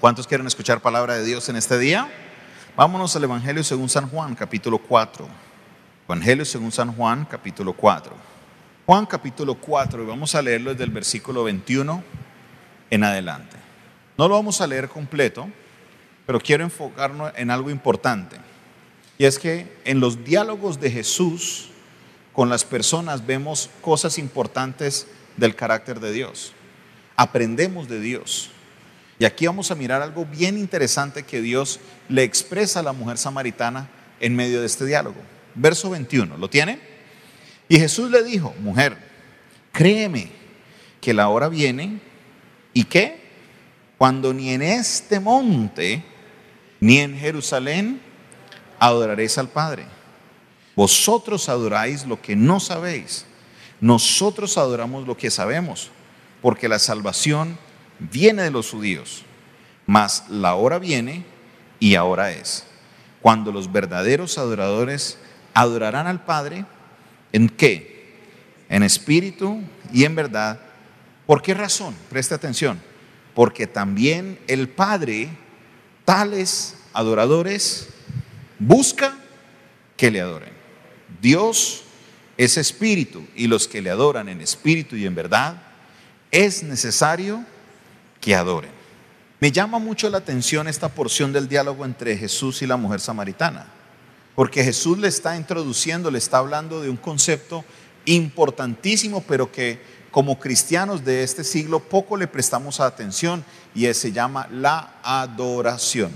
¿Cuántos quieren escuchar palabra de Dios en este día? Vámonos al Evangelio según San Juan, capítulo 4. Evangelio según San Juan, capítulo 4. Juan, capítulo 4, y vamos a leerlo desde el versículo 21 en adelante. No lo vamos a leer completo, pero quiero enfocarnos en algo importante. Y es que en los diálogos de Jesús con las personas vemos cosas importantes del carácter de Dios. Aprendemos de Dios. Y aquí vamos a mirar algo bien interesante que Dios le expresa a la mujer samaritana en medio de este diálogo. Verso 21, ¿lo tiene? Y Jesús le dijo, mujer, créeme que la hora viene y que cuando ni en este monte ni en Jerusalén adoraréis al Padre. Vosotros adoráis lo que no sabéis. Nosotros adoramos lo que sabemos, porque la salvación viene de los judíos, mas la hora viene y ahora es, cuando los verdaderos adoradores adorarán al Padre, ¿en qué? En espíritu y en verdad. ¿Por qué razón? Preste atención. Porque también el Padre, tales adoradores, busca que le adoren. Dios es espíritu y los que le adoran en espíritu y en verdad, es necesario adoren. Me llama mucho la atención esta porción del diálogo entre Jesús y la mujer samaritana, porque Jesús le está introduciendo, le está hablando de un concepto importantísimo, pero que como cristianos de este siglo poco le prestamos atención y se llama la adoración.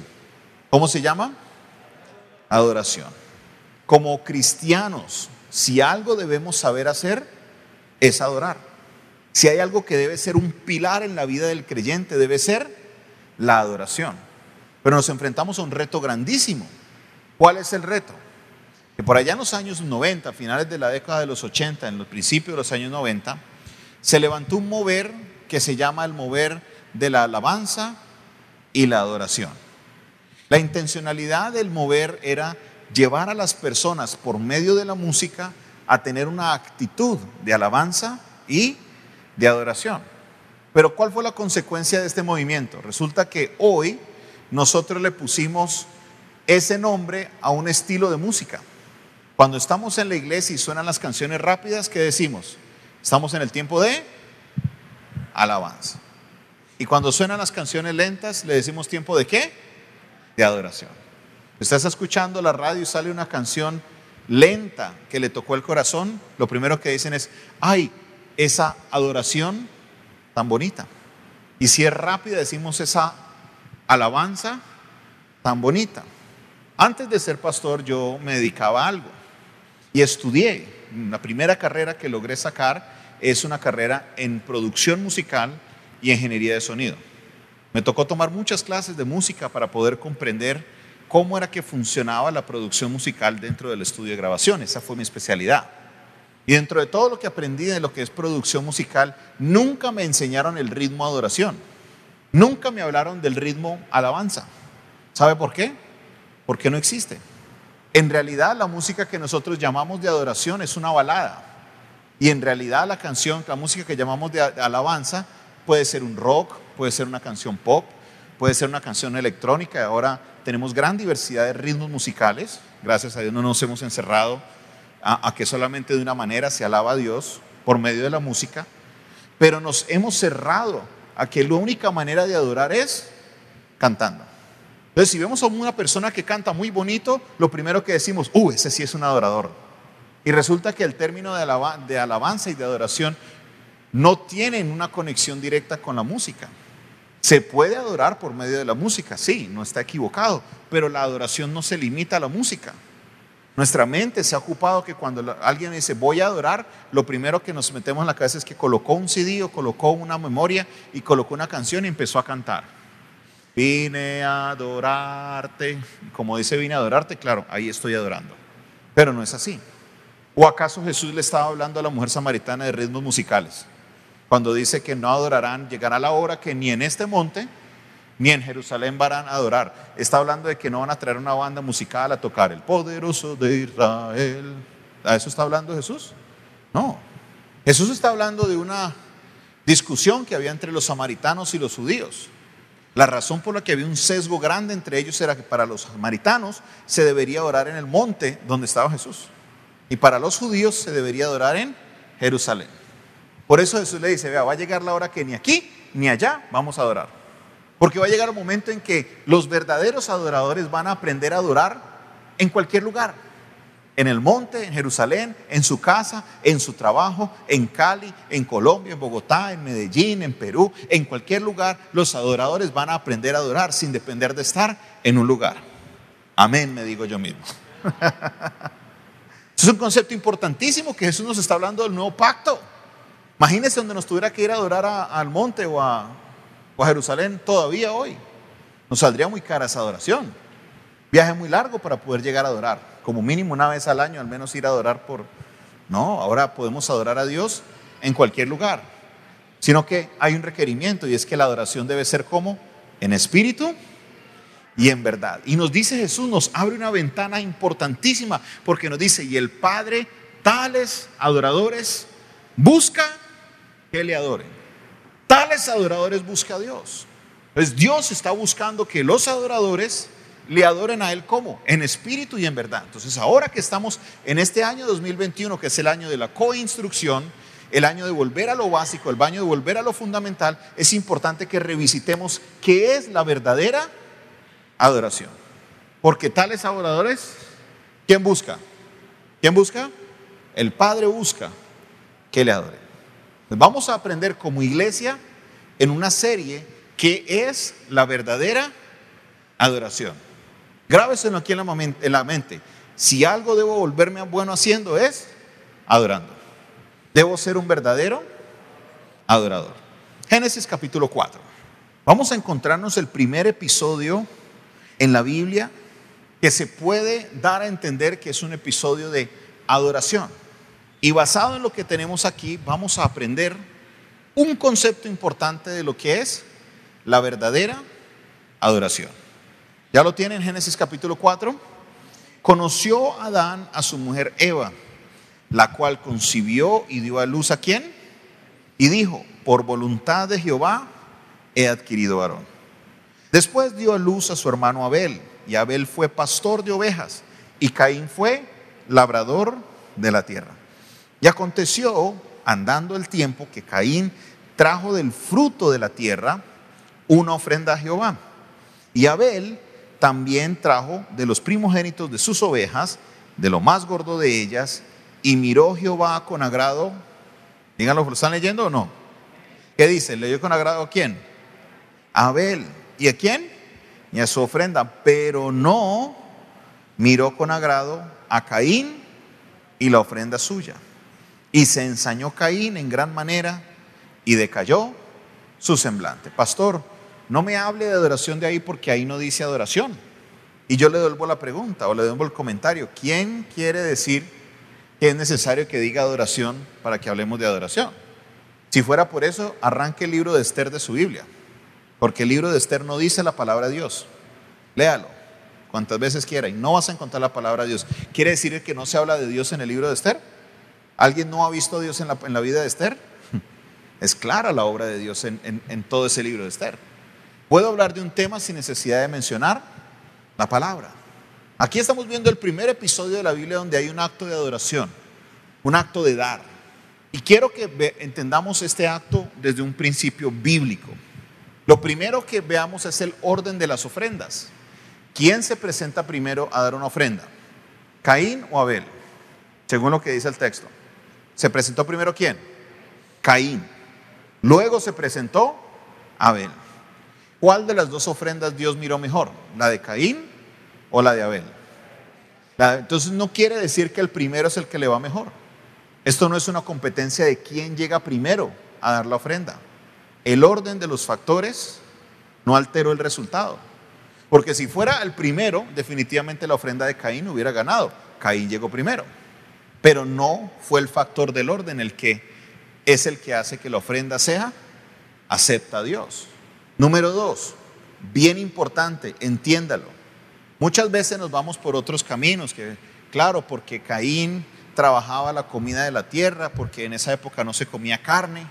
¿Cómo se llama? Adoración. Como cristianos, si algo debemos saber hacer, es adorar. Si hay algo que debe ser un pilar en la vida del creyente, debe ser la adoración. Pero nos enfrentamos a un reto grandísimo. ¿Cuál es el reto? Que por allá en los años 90, finales de la década de los 80, en los principios de los años 90, se levantó un mover que se llama el mover de la alabanza y la adoración. La intencionalidad del mover era llevar a las personas por medio de la música a tener una actitud de alabanza y de adoración. Pero ¿cuál fue la consecuencia de este movimiento? Resulta que hoy nosotros le pusimos ese nombre a un estilo de música. Cuando estamos en la iglesia y suenan las canciones rápidas, ¿qué decimos? Estamos en el tiempo de alabanza. Y cuando suenan las canciones lentas, le decimos tiempo de qué? De adoración. Estás escuchando la radio y sale una canción lenta que le tocó el corazón, lo primero que dicen es, ay, esa adoración tan bonita. Y si es rápida, decimos esa alabanza tan bonita. Antes de ser pastor yo me dedicaba a algo y estudié. La primera carrera que logré sacar es una carrera en producción musical y ingeniería de sonido. Me tocó tomar muchas clases de música para poder comprender cómo era que funcionaba la producción musical dentro del estudio de grabación. Esa fue mi especialidad. Y dentro de todo lo que aprendí de lo que es producción musical, nunca me enseñaron el ritmo adoración. Nunca me hablaron del ritmo alabanza. ¿Sabe por qué? Porque no existe. En realidad la música que nosotros llamamos de adoración es una balada. Y en realidad la canción, la música que llamamos de alabanza puede ser un rock, puede ser una canción pop, puede ser una canción electrónica. Ahora tenemos gran diversidad de ritmos musicales. Gracias a Dios no nos hemos encerrado a, que solamente de una manera se alaba a Dios por medio de la música, pero nos hemos cerrado a que la única manera de adorar es cantando. Entonces, si vemos a una persona que canta muy bonito, lo primero que decimos, uh, ese sí es un adorador. Y resulta que el término de, de alabanza y de adoración no tienen una conexión directa con la música. Se puede adorar por medio de la música, sí, no está equivocado, pero la adoración no se limita a la música. Nuestra mente se ha ocupado que cuando alguien dice voy a adorar, lo primero que nos metemos en la cabeza es que colocó un CD o colocó una memoria y colocó una canción y empezó a cantar. Vine a adorarte. Como dice vine a adorarte, claro, ahí estoy adorando. Pero no es así. ¿O acaso Jesús le estaba hablando a la mujer samaritana de ritmos musicales? Cuando dice que no adorarán, llegará la hora que ni en este monte ni en Jerusalén van a adorar. Está hablando de que no van a traer una banda musical a tocar el poderoso de Israel. ¿A eso está hablando Jesús? No. Jesús está hablando de una discusión que había entre los samaritanos y los judíos. La razón por la que había un sesgo grande entre ellos era que para los samaritanos se debería adorar en el monte donde estaba Jesús. Y para los judíos se debería adorar en Jerusalén. Por eso Jesús le dice, vea, va a llegar la hora que ni aquí ni allá vamos a adorar. Porque va a llegar un momento en que los verdaderos adoradores van a aprender a adorar en cualquier lugar. En el monte, en Jerusalén, en su casa, en su trabajo, en Cali, en Colombia, en Bogotá, en Medellín, en Perú, en cualquier lugar, los adoradores van a aprender a adorar sin depender de estar en un lugar. Amén, me digo yo mismo. es un concepto importantísimo que Jesús nos está hablando del nuevo pacto. Imagínese donde nos tuviera que ir a adorar al monte o a, o a Jerusalén todavía hoy. Nos saldría muy cara esa adoración. Viaje muy largo para poder llegar a adorar. Como mínimo una vez al año, al menos ir a adorar por... No, ahora podemos adorar a Dios en cualquier lugar. Sino que hay un requerimiento y es que la adoración debe ser como en espíritu y en verdad. Y nos dice Jesús, nos abre una ventana importantísima porque nos dice, y el Padre tales adoradores busca que le adoren. Tales adoradores busca a Dios. Pues Dios está buscando que los adoradores le adoren a Él como? En espíritu y en verdad. Entonces ahora que estamos en este año 2021, que es el año de la coinstrucción, el año de volver a lo básico, el año de volver a lo fundamental, es importante que revisitemos qué es la verdadera adoración. Porque tales adoradores, ¿quién busca? ¿Quién busca? El Padre busca que le adore. Vamos a aprender como iglesia en una serie qué es la verdadera adoración. Grábeselo aquí en la mente. Si algo debo volverme bueno haciendo es adorando. Debo ser un verdadero adorador. Génesis capítulo 4. Vamos a encontrarnos el primer episodio en la Biblia que se puede dar a entender que es un episodio de adoración. Y basado en lo que tenemos aquí, vamos a aprender un concepto importante de lo que es la verdadera adoración. ¿Ya lo tiene en Génesis capítulo 4? Conoció Adán a su mujer Eva, la cual concibió y dio a luz a quién? Y dijo, por voluntad de Jehová he adquirido varón. Después dio a luz a su hermano Abel, y Abel fue pastor de ovejas, y Caín fue labrador de la tierra. Y aconteció, andando el tiempo, que Caín trajo del fruto de la tierra una ofrenda a Jehová. Y Abel también trajo de los primogénitos de sus ovejas, de lo más gordo de ellas, y miró Jehová con agrado. Díganlo, ¿lo están leyendo o no? ¿Qué dice? ¿Leyó con agrado a quién? A Abel. ¿Y a quién? Y a su ofrenda. Pero no miró con agrado a Caín y la ofrenda suya. Y se ensañó Caín en gran manera y decayó su semblante. Pastor, no me hable de adoración de ahí porque ahí no dice adoración. Y yo le devuelvo la pregunta o le devuelvo el comentario. ¿Quién quiere decir que es necesario que diga adoración para que hablemos de adoración? Si fuera por eso, arranque el libro de Esther de su Biblia. Porque el libro de Esther no dice la palabra de Dios. Léalo cuantas veces quiera y no vas a encontrar la palabra de Dios. ¿Quiere decir que no se habla de Dios en el libro de Esther? ¿Alguien no ha visto a Dios en la, vida de Esther? Es clara la obra de Dios en todo ese libro de Esther. Puedo hablar de un tema sin necesidad de mencionar la palabra. Aquí estamos viendo el primer episodio de la Biblia donde hay un acto de adoración, un acto de dar. Y quiero que entendamos este acto desde un principio bíblico. Lo primero que veamos es el orden de las ofrendas. ¿Quién se presenta primero a dar una ofrenda? ¿Caín o Abel? Según lo que dice el texto. ¿Se presentó primero quién? Caín. Luego se presentó Abel. ¿Cuál de las dos ofrendas Dios miró mejor? ¿La de Caín o la de Abel? entonces no quiere decir que el primero es el que le va mejor. Esto no es una competencia de quién llega primero a dar la ofrenda. El orden de los factores no alteró el resultado. Porque si fuera el primero, definitivamente la ofrenda de Caín hubiera ganado. Caín llegó primero. Pero no fue el factor del orden el que es el que hace que la ofrenda sea acepta a Dios. Número dos, bien importante, entiéndalo. Muchas veces nos vamos por otros caminos, que claro, porque Caín trabajaba la comida de la tierra, porque en esa época no se comía carne.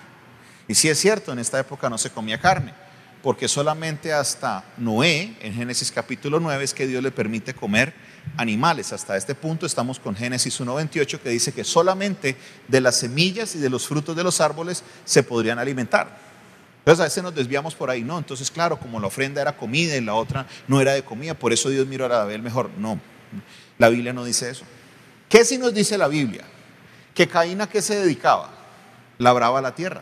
Y sí es cierto, en esta época no se comía carne. porque solamente hasta Noé, en Génesis capítulo 9, es que Dios le permite comer animales. Hasta este punto estamos con Génesis 1.28 que dice que solamente de las semillas y de los frutos de los árboles se podrían alimentar. Entonces a veces nos desviamos por ahí, no, entonces claro, como la ofrenda era comida y la otra no era de comida, por eso Dios miró a Abel mejor. No, la Biblia no dice eso. ¿Qué si nos dice la Biblia? Que Caín a qué se dedicaba? Labraba la tierra.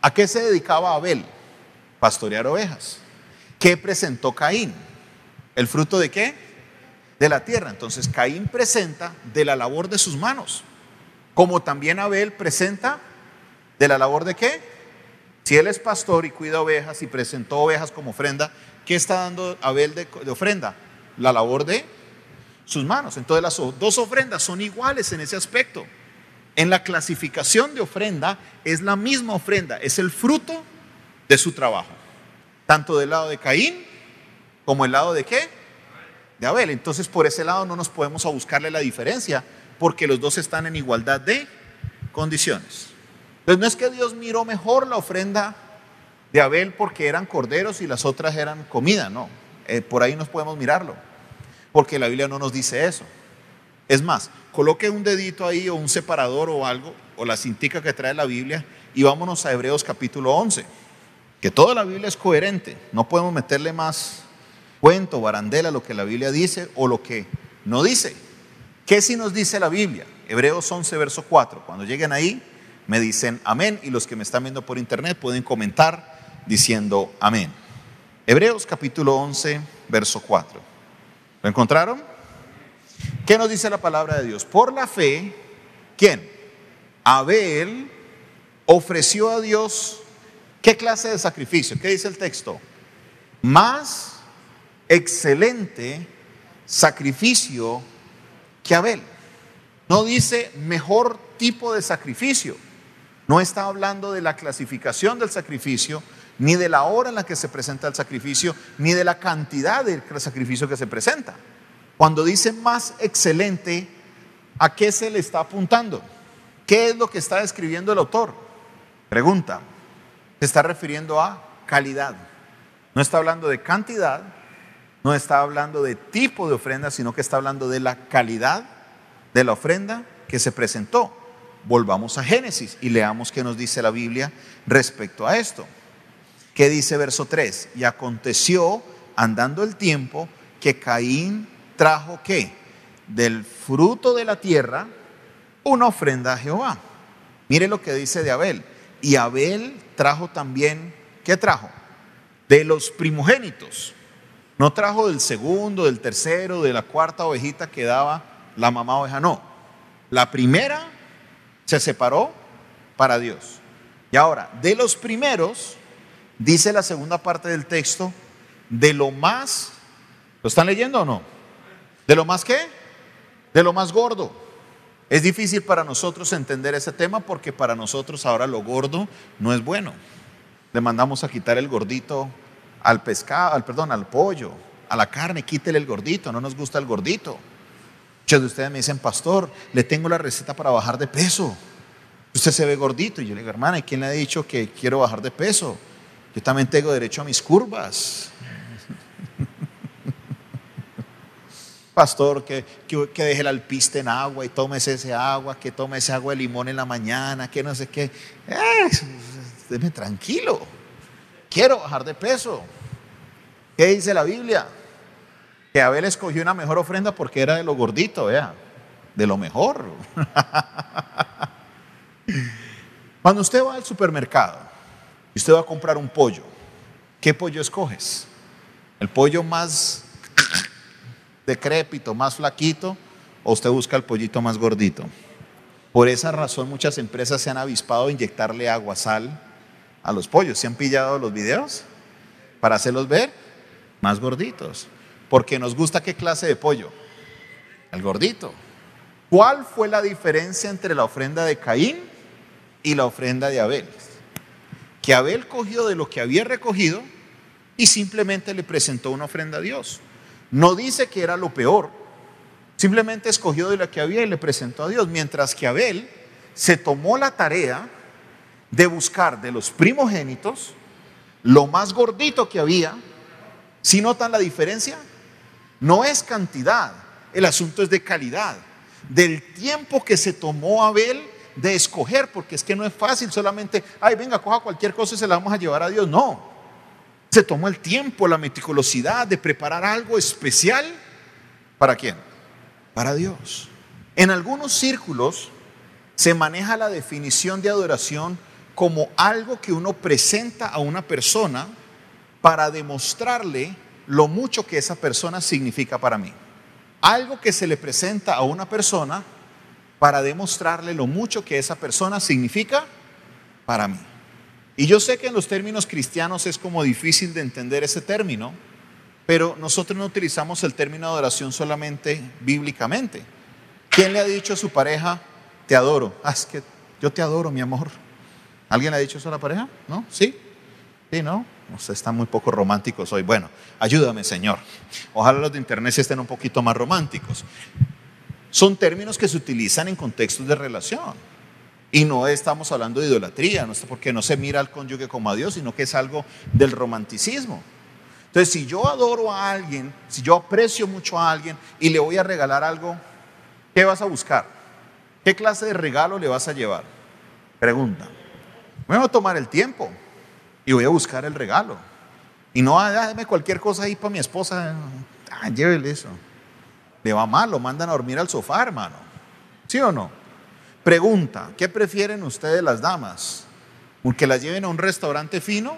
¿A qué se dedicaba Abel? Pastorear ovejas. ¿Qué presentó Caín? ¿El fruto de qué? De la tierra. Entonces Caín presenta de la labor de sus manos, como también Abel presenta de la labor de qué? Si él es pastor y cuida ovejas y presentó ovejas como ofrenda, ¿qué está dando Abel de, ofrenda? La labor de sus manos. Entonces las dos ofrendas son iguales en ese aspecto. En la clasificación de ofrenda es la misma ofrenda, es el fruto de su trabajo. Tanto del lado de Caín como el lado de qué? De Abel. Entonces por ese lado no nos podemos a buscarle la diferencia porque los dos están en igualdad de condiciones. Entonces no es que Dios miró mejor la ofrenda de Abel porque eran corderos y las otras eran comida, no. Eh, por ahí nos podemos mirarlo porque la Biblia no nos dice eso. Es más, coloque un dedito ahí o un separador o algo, o la cintica que trae la Biblia, y vámonos a Hebreos capítulo 11, que toda la Biblia es coherente, no podemos meterle más cuento, barandela, lo que la Biblia dice o lo que no dice. ¿Qué si nos dice la Biblia? Hebreos 11, verso 4. Cuando lleguen ahí, me dicen amén, y los que me están viendo por internet pueden comentar diciendo amén. Hebreos capítulo 11, verso 4. ¿Lo encontraron? ¿Qué nos dice la palabra de Dios? Por la fe, ¿quién? Abel ofreció a Dios qué clase de sacrificio. ¿Qué dice el texto? Más excelente sacrificio que Abel. No dice mejor tipo de sacrificio. No está hablando de la clasificación del sacrificio, ni de la hora en la que se presenta el sacrificio, ni de la cantidad del sacrificio que se presenta. Cuando dice más excelente, ¿a qué se le está apuntando? ¿Qué es lo que está describiendo el autor? Pregunta. Se está refiriendo a calidad. No está hablando de cantidad, no está hablando de tipo de ofrenda, sino que está hablando de la calidad de la ofrenda que se presentó. Volvamos a Génesis y leamos qué nos dice la Biblia respecto a esto. ¿Qué dice verso 3? Y aconteció, andando el tiempo, que Caín trajo qué? Del fruto de la tierra una ofrenda a Jehová. Mire lo que dice de Abel. Y Abel trajo también, ¿qué trajo? De los primogénitos. No trajo del segundo, del tercero, de la cuarta ovejita que daba la mamá oveja, no. La primera se separó para Dios. Y ahora, de los primeros, dice la segunda parte del texto, de lo más, ¿lo están leyendo o no? ¿De lo más qué? De lo más gordo. Es difícil para nosotros entender ese tema porque para nosotros ahora lo gordo no es bueno. Le mandamos a quitar el gordito al pescado, al perdón, al pollo, a la carne, quítele el gordito, no nos gusta el gordito. Muchos de ustedes me dicen, pastor, le tengo la receta para bajar de peso. Usted se ve gordito. Y yo le digo, hermana, ¿y quién le ha dicho que quiero bajar de peso? Yo también tengo derecho a mis curvas. Pastor, que, que, deje el alpiste en agua y tómese ese agua, que tome ese agua de limón en la mañana, que no sé qué. Eh, tranquilo. Quiero bajar de peso. ¿Qué dice la Biblia? Que Abel escogió una mejor ofrenda porque era de lo gordito, vea, de lo mejor. Cuando usted va al supermercado y usted va a comprar un pollo, ¿qué pollo escoges? ¿El pollo más decrépito, más flaquito, o usted busca el pollito más gordito? Por esa razón muchas empresas se han avispado a inyectarle agua, sal a los pollos. ¿Se han pillado los videos para hacerlos ver más gorditos? Porque nos gusta qué clase de pollo. El gordito. ¿Cuál fue la diferencia entre la ofrenda de Caín y la ofrenda de Abel? que Abel cogió de lo que había recogido y simplemente le presentó una ofrenda a Dios. No dice que era lo peor, simplemente escogió de lo que había y le presentó a Dios, mientras que Abel se tomó la tarea de buscar de los primogénitos lo más gordito que había. ¿Sí notan la diferencia? No es cantidad, el asunto es de calidad, del tiempo que se tomó Abel de escoger, porque es que no es fácil solamente, ay, venga, coja cualquier cosa y se la vamos a llevar a Dios. No, se tomó el tiempo, la meticulosidad de preparar algo especial. ¿Para quién? Para Dios. En algunos círculos se maneja la definición de adoración como algo que uno presenta a una persona para demostrarle lo mucho que esa persona significa para mí. Algo que se le presenta a una persona para demostrarle lo mucho que esa persona significa para mí. Y yo sé que en los términos cristianos es como difícil de entender ese término, pero nosotros no utilizamos el término adoración solamente bíblicamente. ¿Quién le ha dicho a su pareja, te adoro? Ah, que yo te adoro, mi amor. ¿Alguien le ha dicho eso a la pareja? ¿No? ¿Sí? ¿Sí, no? Usted está muy poco románticos hoy. Bueno, ayúdame, Señor. Ojalá los de internet estén un poquito más románticos. Son términos que se utilizan en contextos de relación. Y no estamos hablando de idolatría, no porque no se mira al cónyuge como a Dios, sino que es algo del romanticismo. Entonces, si yo adoro a alguien, si yo aprecio mucho a alguien y le voy a regalar algo, ¿qué vas a buscar? ¿Qué clase de regalo le vas a llevar? Pregunta. Voy a tomar el tiempo y voy a buscar el regalo. Y no, ah, cualquier cosa ahí para mi esposa. Ah, llévele eso le va mal, lo mandan a dormir al sofá, hermano. ¿Sí o no? Pregunta, ¿qué prefieren ustedes las damas? ¿Que las lleven a un restaurante fino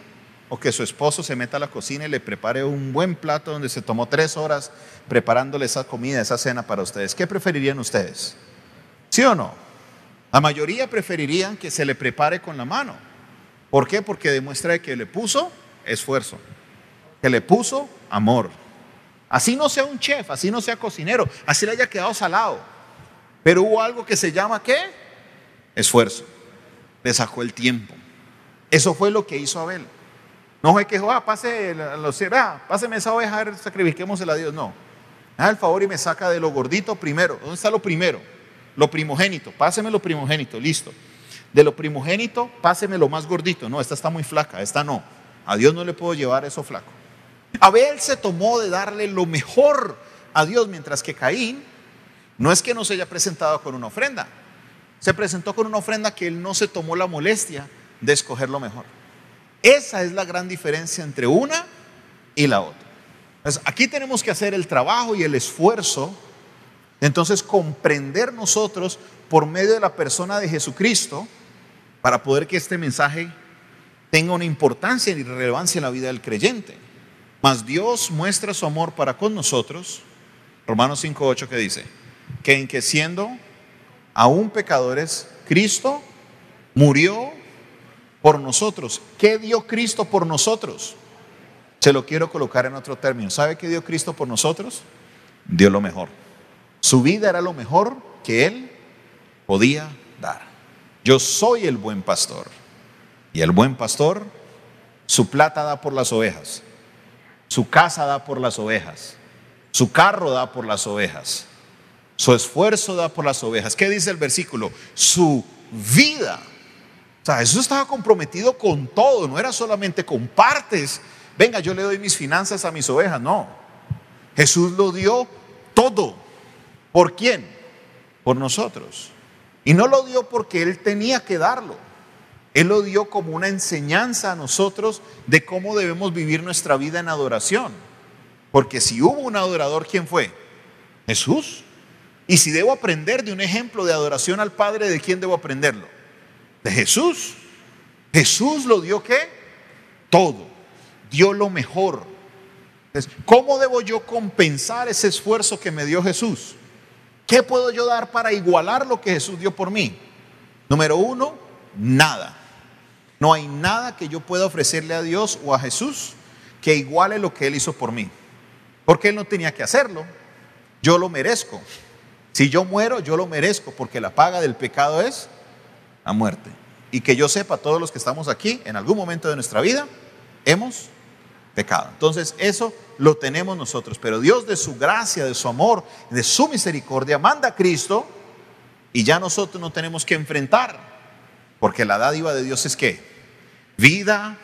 o que su esposo se meta a la cocina y le prepare un buen plato donde se tomó tres horas preparándole esa comida, esa cena para ustedes? ¿Qué preferirían ustedes? ¿Sí o no? La mayoría preferirían que se le prepare con la mano. ¿Por qué? Porque demuestra que le puso esfuerzo, que le puso amor. Así no sea un chef, así no sea cocinero, así le haya quedado salado. Pero hubo algo que se llama ¿qué? Esfuerzo. Le sacó el tiempo. Eso fue lo que hizo Abel. No fue que dijo, ah, pase, los, ah, páseme esa oveja, sacrifiquémosela a Dios. No. Haz el favor y me saca de lo gordito primero. ¿Dónde está lo primero? Lo primogénito. Páseme lo primogénito, listo. De lo primogénito, páseme lo más gordito. No, esta está muy flaca, esta no. A Dios no le puedo llevar eso flaco. Abel se tomó de darle lo mejor a Dios, mientras que Caín no es que no se haya presentado con una ofrenda, se presentó con una ofrenda que él no se tomó la molestia de escoger lo mejor. Esa es la gran diferencia entre una y la otra. aquí tenemos que hacer el trabajo y el esfuerzo, entonces comprender nosotros por medio de la persona de Jesucristo para poder que este mensaje tenga una importancia y relevancia en la vida del creyente. Mas Dios muestra su amor para con nosotros, Romanos 5.8 que dice, que en que siendo aún pecadores, Cristo murió por nosotros. ¿Qué dio Cristo por nosotros? Se lo quiero colocar en otro término. ¿Sabe qué dio Cristo por nosotros? Dio lo mejor. Su vida era lo mejor que Él podía dar. Yo soy el buen pastor. Y el buen pastor, su plata da por las ovejas. Su casa da por las ovejas. Su carro da por las ovejas. Su esfuerzo da por las ovejas. ¿Qué dice el versículo? Su vida. O sea, eso estaba comprometido con todo, no era solamente con partes. Venga, yo le doy mis finanzas a mis ovejas. No. Jesús lo dio todo. ¿Por quién? Por nosotros. Y no lo dio porque Él tenía que darlo. Él lo dio como una enseñanza a nosotros de cómo debemos vivir nuestra vida en adoración. Porque si hubo un adorador, ¿quién fue? Jesús. Y si debo aprender de un ejemplo de adoración al Padre, ¿de quién debo aprenderlo? De Jesús. Jesús lo dio qué? Todo. Dio lo mejor. Entonces, ¿Cómo debo yo compensar ese esfuerzo que me dio Jesús? ¿Qué puedo yo dar para igualar lo que Jesús dio por mí? Número uno, nada. No hay nada que yo pueda ofrecerle a Dios o a Jesús que iguale lo que Él hizo por mí. Porque Él no tenía que hacerlo. Yo lo merezco. Si yo muero, yo lo merezco porque la paga del pecado es la muerte. Y que yo sepa, todos los que estamos aquí, en algún momento de nuestra vida, hemos pecado. Entonces, eso lo tenemos nosotros. Pero Dios de su gracia, de su amor, de su misericordia, manda a Cristo y ya nosotros no tenemos que enfrentar. Porque la dádiva de Dios es que vida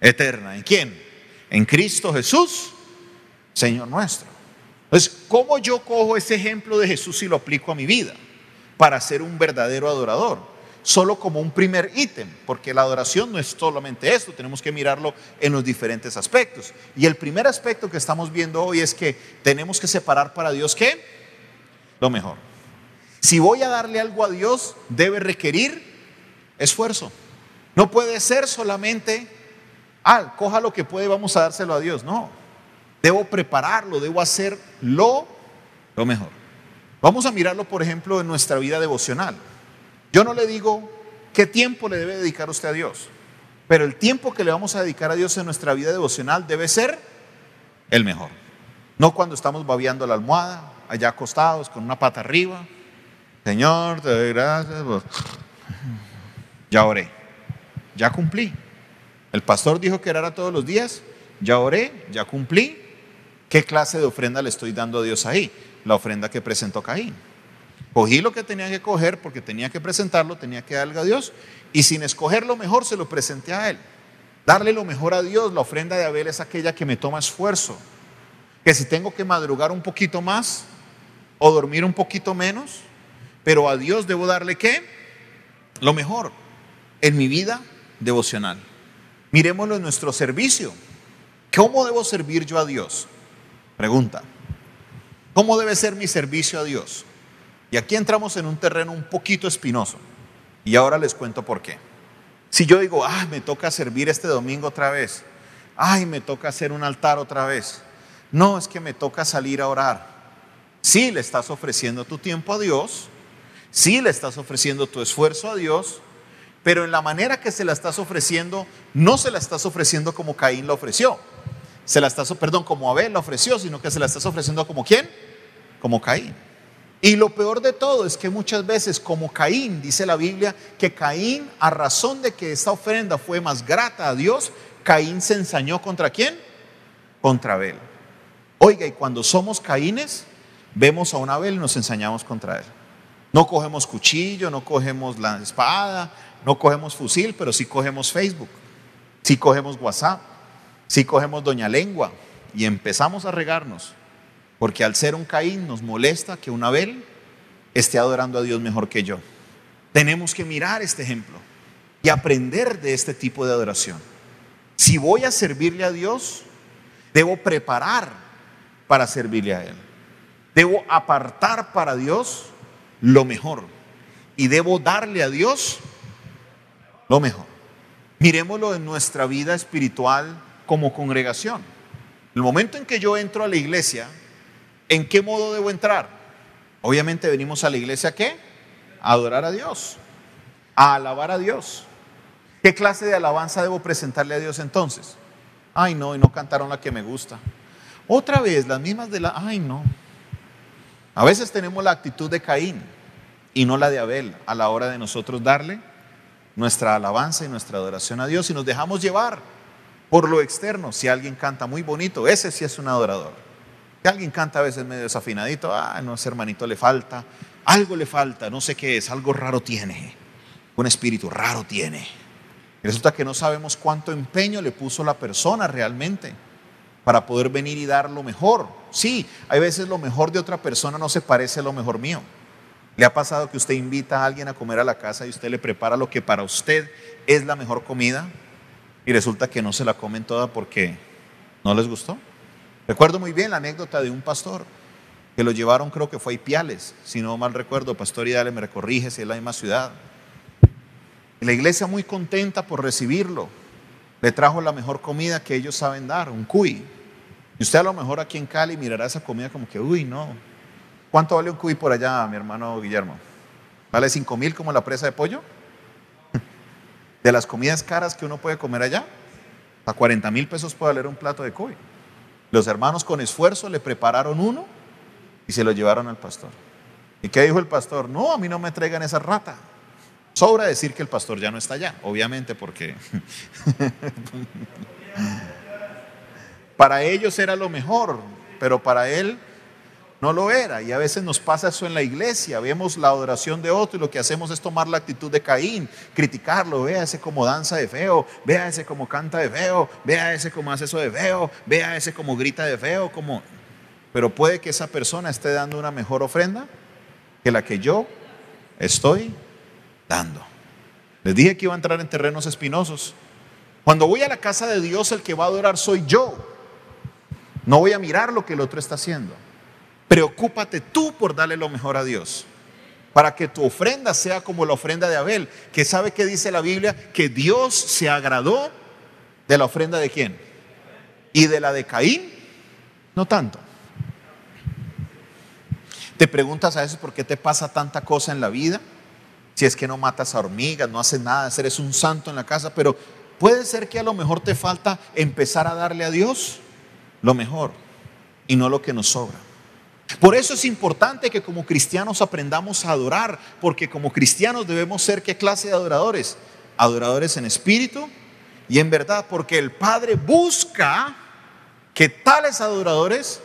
eterna. ¿En quién? En Cristo Jesús, Señor nuestro. Entonces, ¿cómo yo cojo ese ejemplo de Jesús y lo aplico a mi vida para ser un verdadero adorador? Solo como un primer ítem, porque la adoración no es solamente esto, tenemos que mirarlo en los diferentes aspectos. Y el primer aspecto que estamos viendo hoy es que tenemos que separar para Dios qué? Lo mejor. Si voy a darle algo a Dios, debe requerir esfuerzo. No puede ser solamente, ah, coja lo que puede, vamos a dárselo a Dios. No, debo prepararlo, debo hacerlo lo mejor. Vamos a mirarlo, por ejemplo, en nuestra vida devocional. Yo no le digo qué tiempo le debe dedicar usted a Dios, pero el tiempo que le vamos a dedicar a Dios en nuestra vida devocional debe ser el mejor. No cuando estamos babeando la almohada, allá acostados con una pata arriba. Señor, te doy gracias. Ya oré ya cumplí. El pastor dijo que era todos los días, ya oré, ya cumplí. ¿Qué clase de ofrenda le estoy dando a Dios ahí? La ofrenda que presentó Caín. Cogí lo que tenía que coger porque tenía que presentarlo, tenía que darle a Dios y sin escoger lo mejor se lo presenté a Él. Darle lo mejor a Dios, la ofrenda de Abel es aquella que me toma esfuerzo. Que si tengo que madrugar un poquito más o dormir un poquito menos, pero a Dios debo darle qué? Lo mejor. En mi vida devocional. Miremoslo en nuestro servicio. ¿Cómo debo servir yo a Dios? Pregunta. ¿Cómo debe ser mi servicio a Dios? Y aquí entramos en un terreno un poquito espinoso. Y ahora les cuento por qué. Si yo digo, ah, me toca servir este domingo otra vez. Ay, me toca hacer un altar otra vez. No, es que me toca salir a orar. Si le estás ofreciendo tu tiempo a Dios, si le estás ofreciendo tu esfuerzo a Dios, pero en la manera que se la estás ofreciendo, no se la estás ofreciendo como Caín la ofreció. Se la estás, perdón, como Abel la ofreció, sino que se la estás ofreciendo como quién? Como Caín. Y lo peor de todo es que muchas veces, como Caín, dice la Biblia, que Caín, a razón de que esta ofrenda fue más grata a Dios, Caín se ensañó contra quién? Contra Abel. Oiga, y cuando somos Caínes, vemos a un Abel y nos ensañamos contra él. No cogemos cuchillo, no cogemos la espada, no cogemos fusil, pero sí cogemos Facebook, sí cogemos WhatsApp, sí cogemos Doña Lengua y empezamos a regarnos. Porque al ser un Caín nos molesta que un Abel esté adorando a Dios mejor que yo. Tenemos que mirar este ejemplo y aprender de este tipo de adoración. Si voy a servirle a Dios, debo preparar para servirle a Él. Debo apartar para Dios lo mejor. Y debo darle a Dios lo mejor. Miremoslo en nuestra vida espiritual como congregación. El momento en que yo entro a la iglesia, ¿en qué modo debo entrar? Obviamente venimos a la iglesia qué? A adorar a Dios, a alabar a Dios. ¿Qué clase de alabanza debo presentarle a Dios entonces? Ay, no, y no cantaron la que me gusta. Otra vez, las mismas de la, ay, no. A veces tenemos la actitud de Caín y no la de Abel a la hora de nosotros darle nuestra alabanza y nuestra adoración a Dios y nos dejamos llevar por lo externo. Si alguien canta muy bonito, ese sí es un adorador. Si alguien canta a veces medio desafinadito, ah, no, ese hermanito le falta, algo le falta, no sé qué es, algo raro tiene, un espíritu raro tiene. resulta que no sabemos cuánto empeño le puso la persona realmente para poder venir y dar lo mejor. Sí, hay veces lo mejor de otra persona no se parece a lo mejor mío. ¿Le ha pasado que usted invita a alguien a comer a la casa y usted le prepara lo que para usted es la mejor comida y resulta que no se la comen toda porque no les gustó? Recuerdo muy bien la anécdota de un pastor que lo llevaron, creo que fue a Ipiales, si no mal recuerdo, Pastor Idale me recorrige si es la misma ciudad. Y la iglesia muy contenta por recibirlo, le trajo la mejor comida que ellos saben dar, un cuy. Y usted a lo mejor aquí en Cali mirará esa comida como que, uy, no, ¿Cuánto vale un cuy por allá, mi hermano Guillermo? ¿Vale 5 mil como la presa de pollo? De las comidas caras que uno puede comer allá, a 40 mil pesos puede valer un plato de cuy. Los hermanos con esfuerzo le prepararon uno y se lo llevaron al pastor. ¿Y qué dijo el pastor? No, a mí no me traigan esa rata. Sobra decir que el pastor ya no está allá, obviamente, porque para ellos era lo mejor, pero para él no lo era. Y a veces nos pasa eso en la iglesia. Vemos la adoración de otro y lo que hacemos es tomar la actitud de Caín, criticarlo. Vea ese como danza de feo, vea ese como canta de feo, vea ese como hace eso de feo, vea ese como grita de feo, como... Pero puede que esa persona esté dando una mejor ofrenda que la que yo estoy dando. Les dije que iba a entrar en terrenos espinosos. Cuando voy a la casa de Dios, el que va a adorar soy yo. No voy a mirar lo que el otro está haciendo. Preocúpate tú por darle lo mejor a Dios. Para que tu ofrenda sea como la ofrenda de Abel, que sabe que dice la Biblia que Dios se agradó de la ofrenda de quién? Y de la de Caín, no tanto. Te preguntas a veces por qué te pasa tanta cosa en la vida. Si es que no matas a hormigas, no haces nada, eres un santo en la casa, pero puede ser que a lo mejor te falta empezar a darle a Dios lo mejor y no lo que nos sobra. Por eso es importante que como cristianos aprendamos a adorar, porque como cristianos debemos ser qué clase de adoradores? Adoradores en espíritu y en verdad, porque el Padre busca que tales adoradores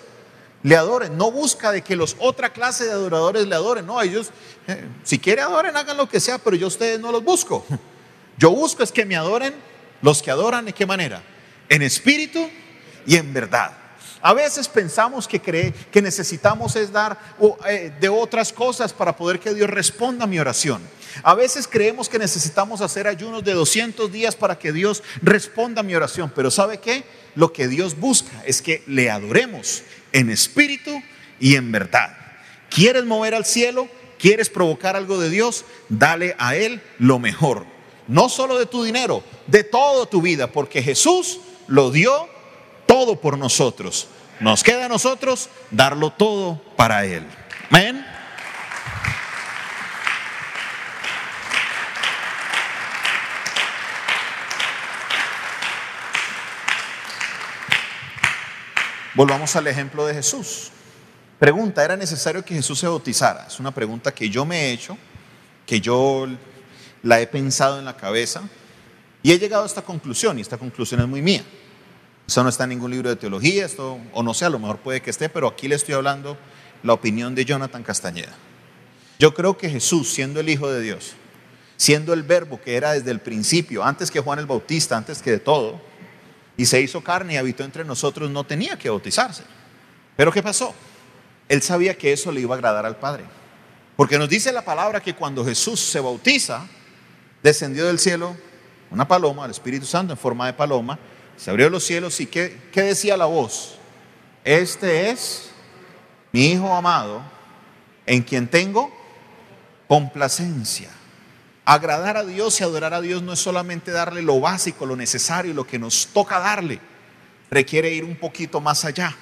le adoren, no busca de que los otra clase de adoradores le adoren, no, ellos, eh, si quieren adoren, hagan lo que sea, pero yo ustedes no los busco. Yo busco es que me adoren los que adoran, ¿de qué manera? En espíritu y en verdad. A veces pensamos que, cree, que necesitamos es dar eh, de otras cosas para poder que Dios responda a mi oración. A veces creemos que necesitamos hacer ayunos de 200 días para que Dios responda a mi oración. Pero ¿sabe qué? Lo que Dios busca es que le adoremos en espíritu y en verdad. ¿Quieres mover al cielo? ¿Quieres provocar algo de Dios? Dale a Él lo mejor. No solo de tu dinero, de toda tu vida, porque Jesús lo dio todo por nosotros. Nos queda a nosotros darlo todo para Él. Amén. Volvamos al ejemplo de Jesús. Pregunta, ¿era necesario que Jesús se bautizara? Es una pregunta que yo me he hecho, que yo la he pensado en la cabeza y he llegado a esta conclusión, y esta conclusión es muy mía. Eso no está en ningún libro de teología, esto, o no sé, a lo mejor puede que esté, pero aquí le estoy hablando la opinión de Jonathan Castañeda. Yo creo que Jesús, siendo el Hijo de Dios, siendo el verbo que era desde el principio, antes que Juan el Bautista, antes que de todo, y se hizo carne y habitó entre nosotros, no tenía que bautizarse. Pero ¿qué pasó? Él sabía que eso le iba a agradar al Padre. Porque nos dice la palabra que cuando Jesús se bautiza, descendió del cielo una paloma, el Espíritu Santo en forma de paloma, se abrió los cielos y ¿qué, decía la voz? Este es mi Hijo amado, en quien tengo complacencia. Agradar a Dios y adorar a Dios no es solamente darle lo básico, lo necesario, lo que nos toca darle. Requiere ir un poquito más allá.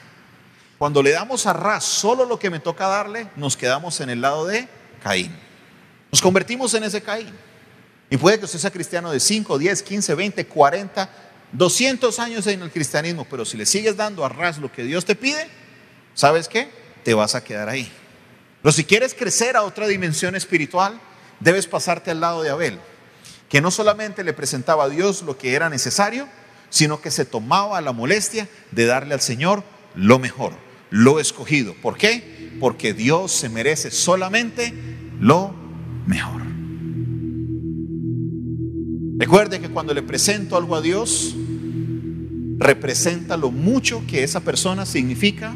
Cuando le damos a Ras solo lo que me toca darle, nos quedamos en el lado de Caín. Nos convertimos en ese Caín. Y puede que usted sea cristiano de 5, 10, 15, 20, 40, 200 años en el cristianismo, pero si le sigues dando a ras lo que Dios te pide, ¿sabes qué? Te vas a quedar ahí. Pero si quieres crecer a otra dimensión espiritual, debes pasarte al lado de Abel, que no solamente le presentaba a Dios lo que era necesario, sino que se tomaba la molestia de darle al Señor lo mejor, lo escogido. ¿Por qué? Porque Dios se merece solamente lo mejor. Recuerde que cuando le presento algo a Dios, representa lo mucho que esa persona significa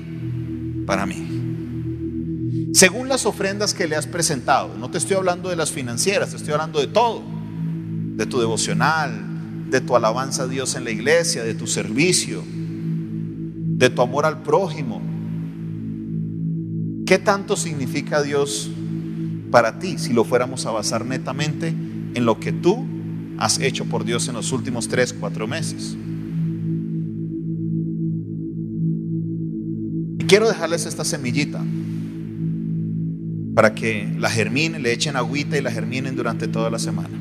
para mí. Según las ofrendas que le has presentado, no te estoy hablando de las financieras, te estoy hablando de todo, de tu devocional, de tu alabanza a Dios en la iglesia, de tu servicio, de tu amor al prójimo. ¿Qué tanto significa Dios para ti si lo fuéramos a basar netamente en lo que tú has hecho por Dios en los últimos tres, cuatro meses. Y quiero dejarles esta semillita para que la germinen, le echen agüita y la germinen durante toda la semana.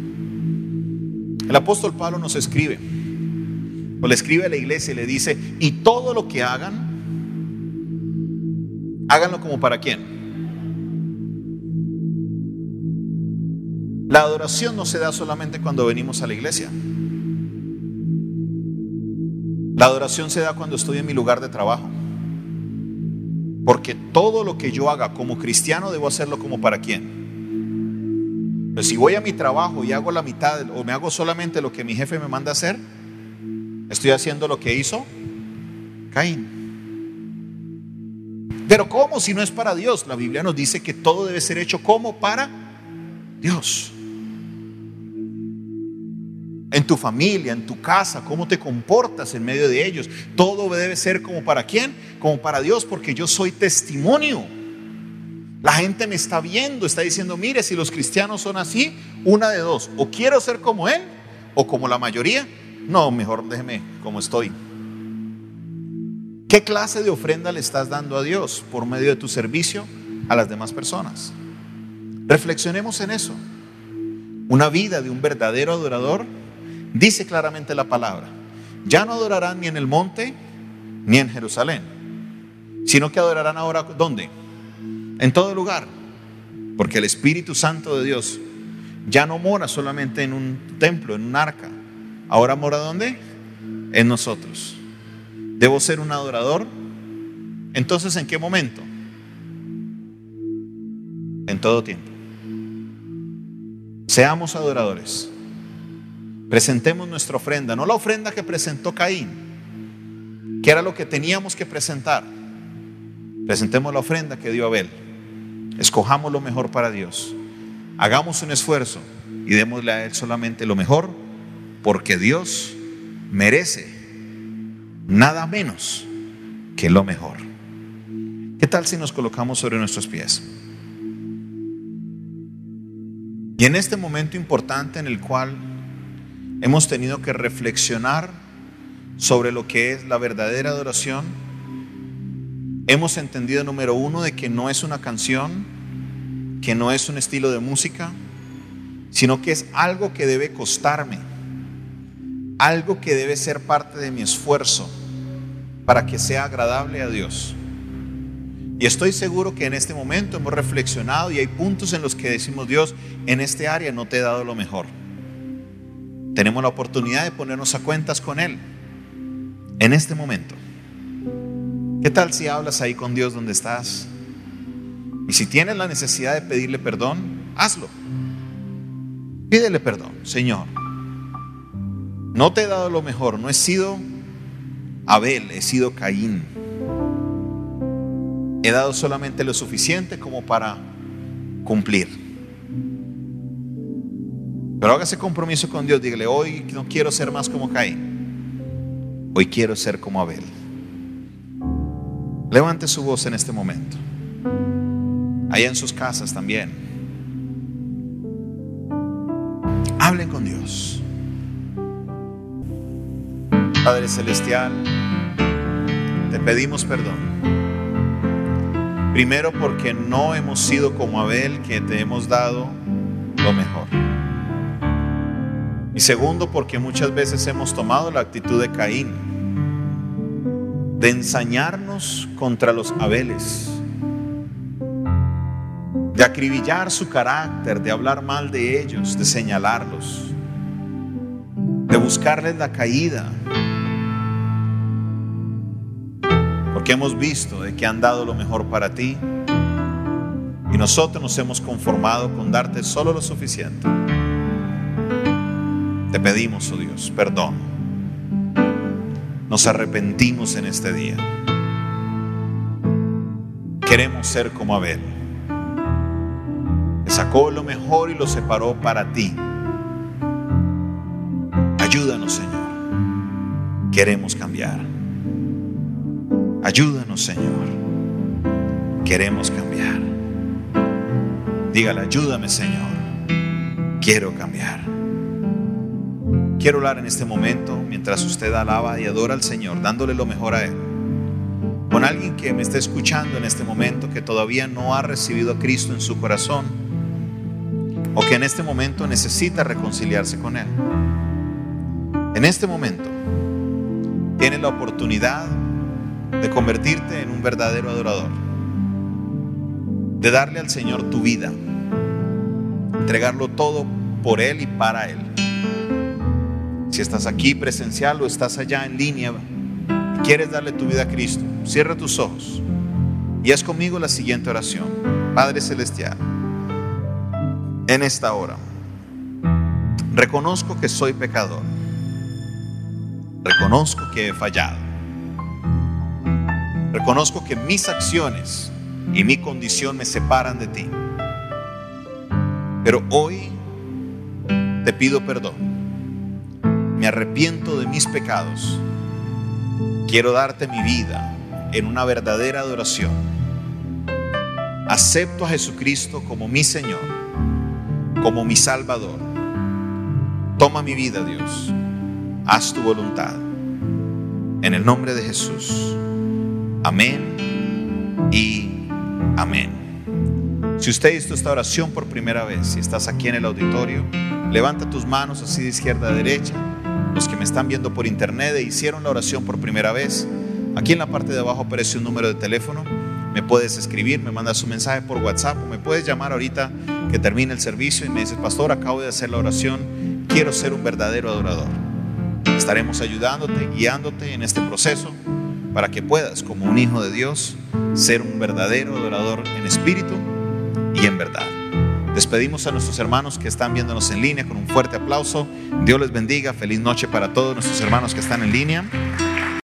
El apóstol Pablo nos escribe, o le escribe a la iglesia y le dice, y todo lo que hagan, háganlo como para quién La adoración no se da solamente cuando venimos a la iglesia. La adoración se da cuando estoy en mi lugar de trabajo. Porque todo lo que yo haga como cristiano debo hacerlo como para quién. Pero si voy a mi trabajo y hago la mitad o me hago solamente lo que mi jefe me manda hacer, estoy haciendo lo que hizo Caín. Pero ¿cómo si no es para Dios? La Biblia nos dice que todo debe ser hecho como para Dios. En tu familia, en tu casa, cómo te comportas en medio de ellos. Todo debe ser como para quién? Como para Dios, porque yo soy testimonio. La gente me está viendo, está diciendo, mire, si los cristianos son así, una de dos, o quiero ser como él, o como la mayoría, no, mejor déjeme como estoy. ¿Qué clase de ofrenda le estás dando a Dios por medio de tu servicio a las demás personas? Reflexionemos en eso. Una vida de un verdadero adorador, dice claramente la palabra, ya no adorarán ni en el monte ni en Jerusalén, sino que adorarán ahora, ¿dónde? en todo lugar, porque el Espíritu Santo de Dios ya no mora solamente en un templo, en un arca, ahora mora ¿dónde? En nosotros. ¿Debo ser un adorador? Entonces, ¿en qué momento? En todo tiempo. Seamos adoradores. Presentemos nuestra ofrenda, no la ofrenda que presentó Caín, que era lo que teníamos que presentar. Presentemos la ofrenda que dio Abel. Escojamos lo mejor para Dios. Hagamos un esfuerzo y démosle a Él solamente lo mejor, porque Dios merece nada menos que lo mejor. ¿Qué tal si nos colocamos sobre nuestros pies? Y en este momento importante en el cual hemos tenido que reflexionar sobre lo que es la verdadera adoración, Hemos entendido, número uno, de que no es una canción, que no es un estilo de música, sino que es algo que debe costarme, algo que debe ser parte de mi esfuerzo para que sea agradable a Dios. Y estoy seguro que en este momento hemos reflexionado y hay puntos en los que decimos, Dios, en este área no te he dado lo mejor. Tenemos la oportunidad de ponernos a cuentas con Él en este momento. ¿Qué tal si hablas ahí con Dios donde estás? Y si tienes la necesidad de pedirle perdón, hazlo. Pídele perdón, Señor. No te he dado lo mejor, no he sido Abel, he sido Caín. He dado solamente lo suficiente como para cumplir. Pero haga ese compromiso con Dios, dígale, hoy no quiero ser más como Caín, hoy quiero ser como Abel. Levante su voz en este momento. Allá en sus casas también. Hablen con Dios. Padre Celestial, te pedimos perdón. Primero porque no hemos sido como Abel, que te hemos dado lo mejor. Y segundo porque muchas veces hemos tomado la actitud de Caín de ensañarnos contra los Abeles, de acribillar su carácter, de hablar mal de ellos, de señalarlos, de buscarles la caída. Porque hemos visto de que han dado lo mejor para ti y nosotros nos hemos conformado con darte solo lo suficiente. Te pedimos, oh Dios, perdón nos arrepentimos en este día. Queremos ser como Abel, que sacó lo mejor y lo separó para ti. Ayúdanos, Señor. Queremos cambiar. Ayúdanos, Señor. Queremos cambiar. Dígale, ayúdame, Señor. Quiero cambiar. Quiero hablar en este momento, mientras usted alaba y adora al Señor, dándole lo mejor a Él, con alguien que me está escuchando en este momento, que todavía no ha recibido a Cristo en su corazón, o que en este momento necesita reconciliarse con Él. En este momento, tienes la oportunidad de convertirte en un verdadero adorador, de darle al Señor tu vida, entregarlo todo por Él y para Él. Si estás aquí presencial o estás allá en línea y quieres darle tu vida a Cristo, cierra tus ojos. Y es conmigo la siguiente oración. Padre Celestial, en esta hora, reconozco que soy pecador. Reconozco que he fallado. Reconozco que mis acciones y mi condición me separan de ti. Pero hoy te pido perdón. Me arrepiento de mis pecados. Quiero darte mi vida en una verdadera adoración. Acepto a Jesucristo como mi Señor, como mi Salvador. Toma mi vida, Dios. Haz tu voluntad. En el nombre de Jesús. Amén y amén. Si usted hizo esta oración por primera vez, si estás aquí en el auditorio, levanta tus manos así de izquierda a derecha. Los que me están viendo por internet e hicieron la oración por primera vez, aquí en la parte de abajo aparece un número de teléfono. Me puedes escribir, me mandas un mensaje por WhatsApp o me puedes llamar ahorita que termine el servicio y me dices, pastor, acabo de hacer la oración, quiero ser un verdadero adorador. Estaremos ayudándote, guiándote en este proceso para que puedas, como un hijo de Dios, ser un verdadero adorador en espíritu y en verdad. Despedimos a nuestros hermanos que están viéndonos en línea con un fuerte aplauso. Dios les bendiga. Feliz noche para todos nuestros hermanos que están en línea.